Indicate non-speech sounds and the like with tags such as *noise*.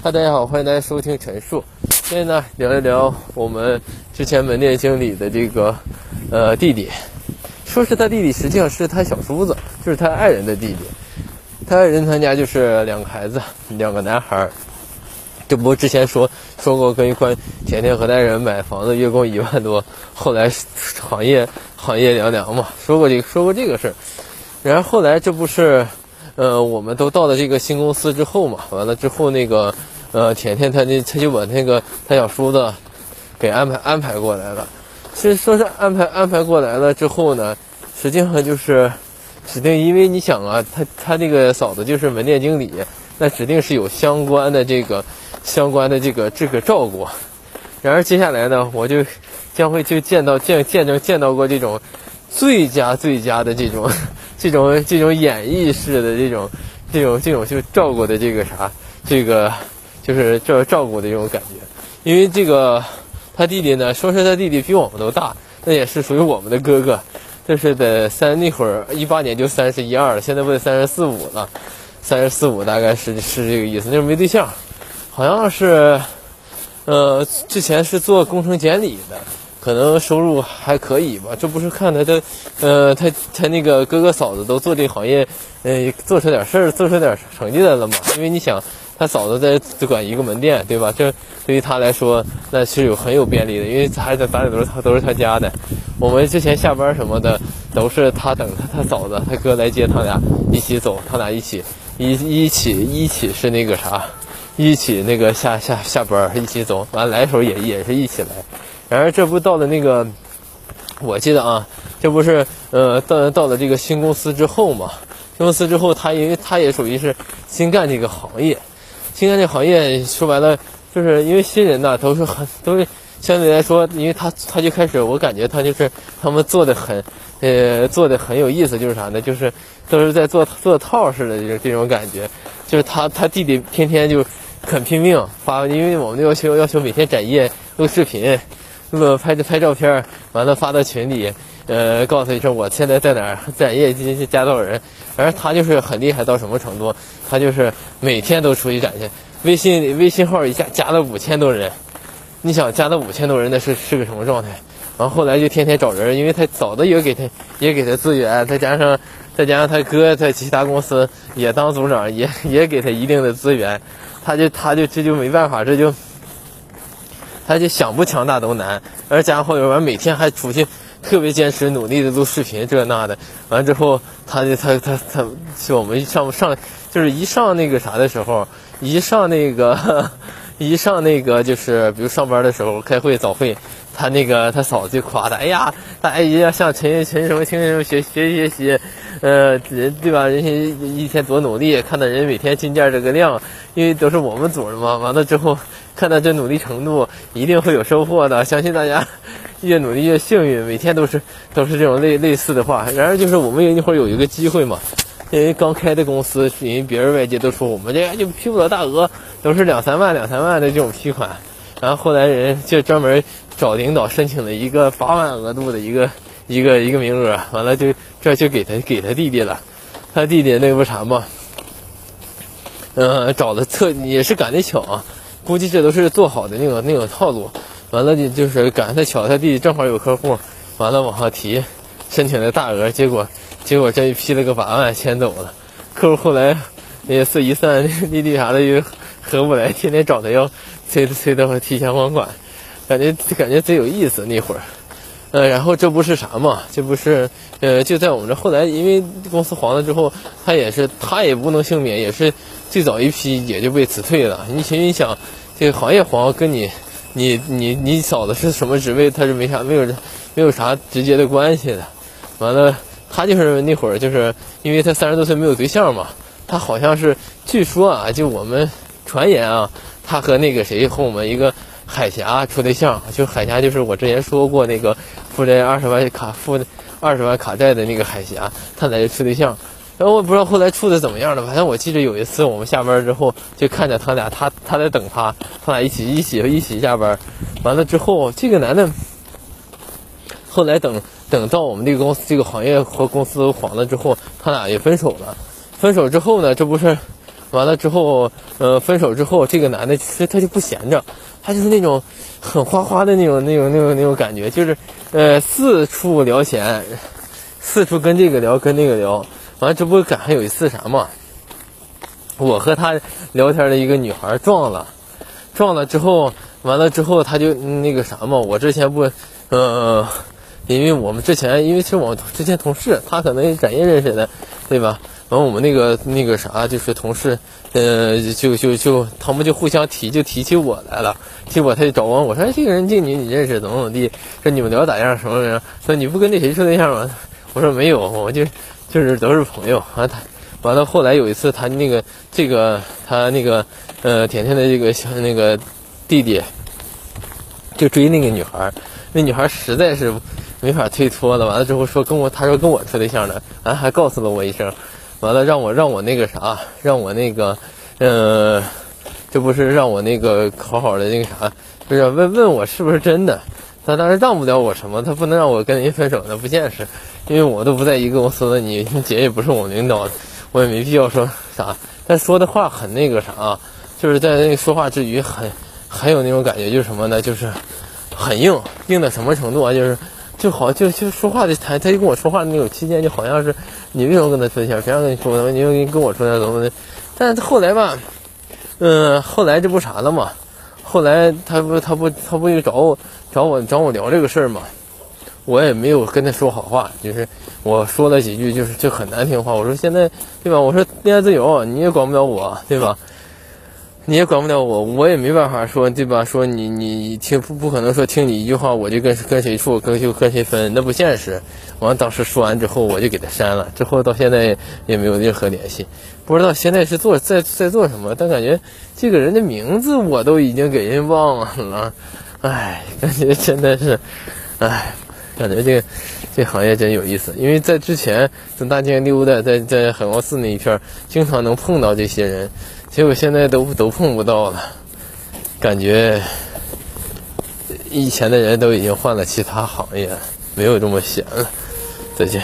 哈，大家好，欢迎大家收听陈述。今天呢，聊一聊我们之前门店经理的这个呃弟弟。说是他弟弟，实际上是他小叔子，就是他爱人的弟弟。他爱人他家就是两个孩子，两个男孩。这不之前说说过跟一块甜甜和爱人买房子，月供一万多，后来行业行业凉凉嘛，说过这个说过这个事儿。然后后来这不是。呃，我们都到了这个新公司之后嘛，完了之后那个，呃，甜甜他那他就把那个他小叔子给安排安排过来了。其实说是安排安排过来了之后呢，实际上就是指定，因为你想啊，他他那个嫂子就是门店经理，那指定是有相关的这个相关的这个这个照顾。然而接下来呢，我就将会就见到见见证见到过这种最佳最佳的这种。这种这种演绎式的这种这种这种就照顾的这个啥，这个就是照照顾的这种感觉。因为这个他弟弟呢，说是他弟弟比我们都大，那也是属于我们的哥哥。这是在三那会儿一八年就三十一二了，现在不得三十四五了，三十四五大概是是这个意思。那时候没对象，好像是呃之前是做工程监理的。可能收入还可以吧，这不是看他的，呃，他他那个哥哥嫂子都做这行业，呃，做出点事儿，做出点成绩来了嘛。因为你想，他嫂子在只管一个门店，对吧？这对于他来说，那是有很有便利的，因为还在咱俩都是他都是他家的。我们之前下班什么的，都是他等他他嫂子他哥来接他俩一起走，他俩一起一一起一起是那个啥，一起那个下下下班一起走，完来的时候也也是一起来。然而，这不到了那个，我记得啊，这不是呃到到了这个新公司之后嘛？新公司之后，他因为他也属于是新干这个行业，新干这行业说白了，就是因为新人呐，都是很都是相对来说，因为他他就开始，我感觉他就是他们做的很呃做的很有意思，就是啥呢？就是都是在做做套似的这这种感觉，就是他他弟弟天天就很拼命发，因为我们要求要求每天展业录视频。那么拍着拍照片，完了发到群里，呃，告诉一声我现在在哪儿，展业绩加多少人。而他就是很厉害到什么程度？他就是每天都出去展去，微信微信号一下加了五千多人。你想加了五千多人，那是是个什么状态？完后后来就天天找人，因为他嫂子也给他也给他资源，再加上再加上他哥在其他公司也当组长，也也给他一定的资源，他就他就这就没办法，这就。他就想不强大都难，而加上后边完每天还出去特别坚持努力的录视频这那的，完之后他就他他他就我们一上上就是一上那个啥的时候，一上那个 *laughs* 一上那个就是比如上班的时候开会早会，他那个他嫂子就夸他，哎呀，大家一定要向陈陈什么陈什么学学习学习，呃人对吧？人家一天多努力，看到人每天进件这个量，因为都是我们组的嘛，完了之后。看到这努力程度，一定会有收获的。*laughs* 相信大家越努力越幸运，每天都是 *laughs* 都是这种类类似的话。然而，就是我们一会儿有一个机会嘛，因为刚开的公司，因为别人外界都说我们这就批不了大额，都是两三万两三万的这种批款。然后后来人就专门找领导申请了一个八万额度的一个一个一个名额，完了就这就给他给他弟弟了。他弟弟那不啥嘛，嗯，找的特也是赶得巧啊。估计这都是做好的那个那个套路，完了就就是赶上他巧，他弟弟正好有客户，完了往上提，申请的大额，结果结果这一批了个八万，先走了。客户后来也是一算利率啥的又合不来，天天找他要催催他提前还款，感觉感觉贼有意思那会儿。呃，然后这不是啥嘛，这不是呃就在我们这后来，因为公司黄了之后，他也是他也不能幸免，也是最早一批也就被辞退了。你想你想。这个行业黄跟你，你你你嫂子是什么职位？他是没啥没有没有啥直接的关系的。完了，他就是那会儿就是因为他三十多岁没有对象嘛，他好像是据说啊，就我们传言啊，他和那个谁和我们一个海峡处对象，就海峡就是我之前说过那个负债二十万卡负二十万卡债的那个海峡，他俩就处对象。然后我不知道后来处的怎么样了，反正我记得有一次我们下班之后就看着他俩，他他在等他，他俩一起一起一起下班，完了之后这个男的后来等等到我们这个公司这个行业和公司黄了之后，他俩也分手了。分手之后呢，这不是完了之后，呃，分手之后，这个男的其实他就不闲着，他就是那种很花花的那种、那种、那种、那种感觉，就是呃四处聊闲，四处跟这个聊，跟那个聊。完，这不赶上有一次啥嘛？我和他聊天的一个女孩撞了，撞了之后，完了之后他就那个啥嘛。我之前不，呃，因为我们之前因为是我之前同事，他可能是展业认识的，对吧？完我们那个那个啥就是同事，呃，就就就他们就互相提，就提起我来了，提我他就找我，我说这个人静女你认识怎么怎么地？说你们聊咋样什么什么？说你不跟那谁处对象吗？我说没有，我就就是都是朋友。完他。完了，后来有一次，他那个这个他那个呃，甜甜的这个小那个弟弟就追那个女孩，那女孩实在是没法推脱了。完了之后说跟我，他说跟我处对象呢，完还告诉了我一声，完了让我让我那个啥，让我那个呃，这不是让我那个好好的那个啥，就是问问我是不是真的。他当时让不了我什么，他不能让我跟人分手，那不现实，因为我都不在一个公司了，你姐也不是我领导。我也没必要说啥，但说的话很那个啥，就是在那说话之余很很有那种感觉，就是什么呢？就是很硬，硬到什么程度啊？就是就好就就说话的他他就跟我说话的那种期间，就好像是你为什么跟他分钱？谁让跟你说的？你又跟我说的怎么的？但是后来吧，嗯，后来这不啥了嘛？后来他不他不他不就找我找我找我聊这个事儿嘛？我也没有跟他说好话，就是我说了几句，就是就很难听话。我说现在，对吧？我说恋爱自由，你也管不了我，对吧？你也管不了我，我也没办法说，对吧？说你你听不不可能说听你一句话我就跟跟谁处，跟就跟谁分，那不现实。完当时说完之后，我就给他删了，之后到现在也没有任何联系，不知道现在是做在在做什么，但感觉这个人的名字我都已经给人忘了，唉，感觉真的是，唉。感觉这个这行业真有意思，因为在之前在大街溜达，在在海王寺那一片，经常能碰到这些人，结果现在都都碰不到了。感觉以前的人都已经换了其他行业，没有这么闲了。再见。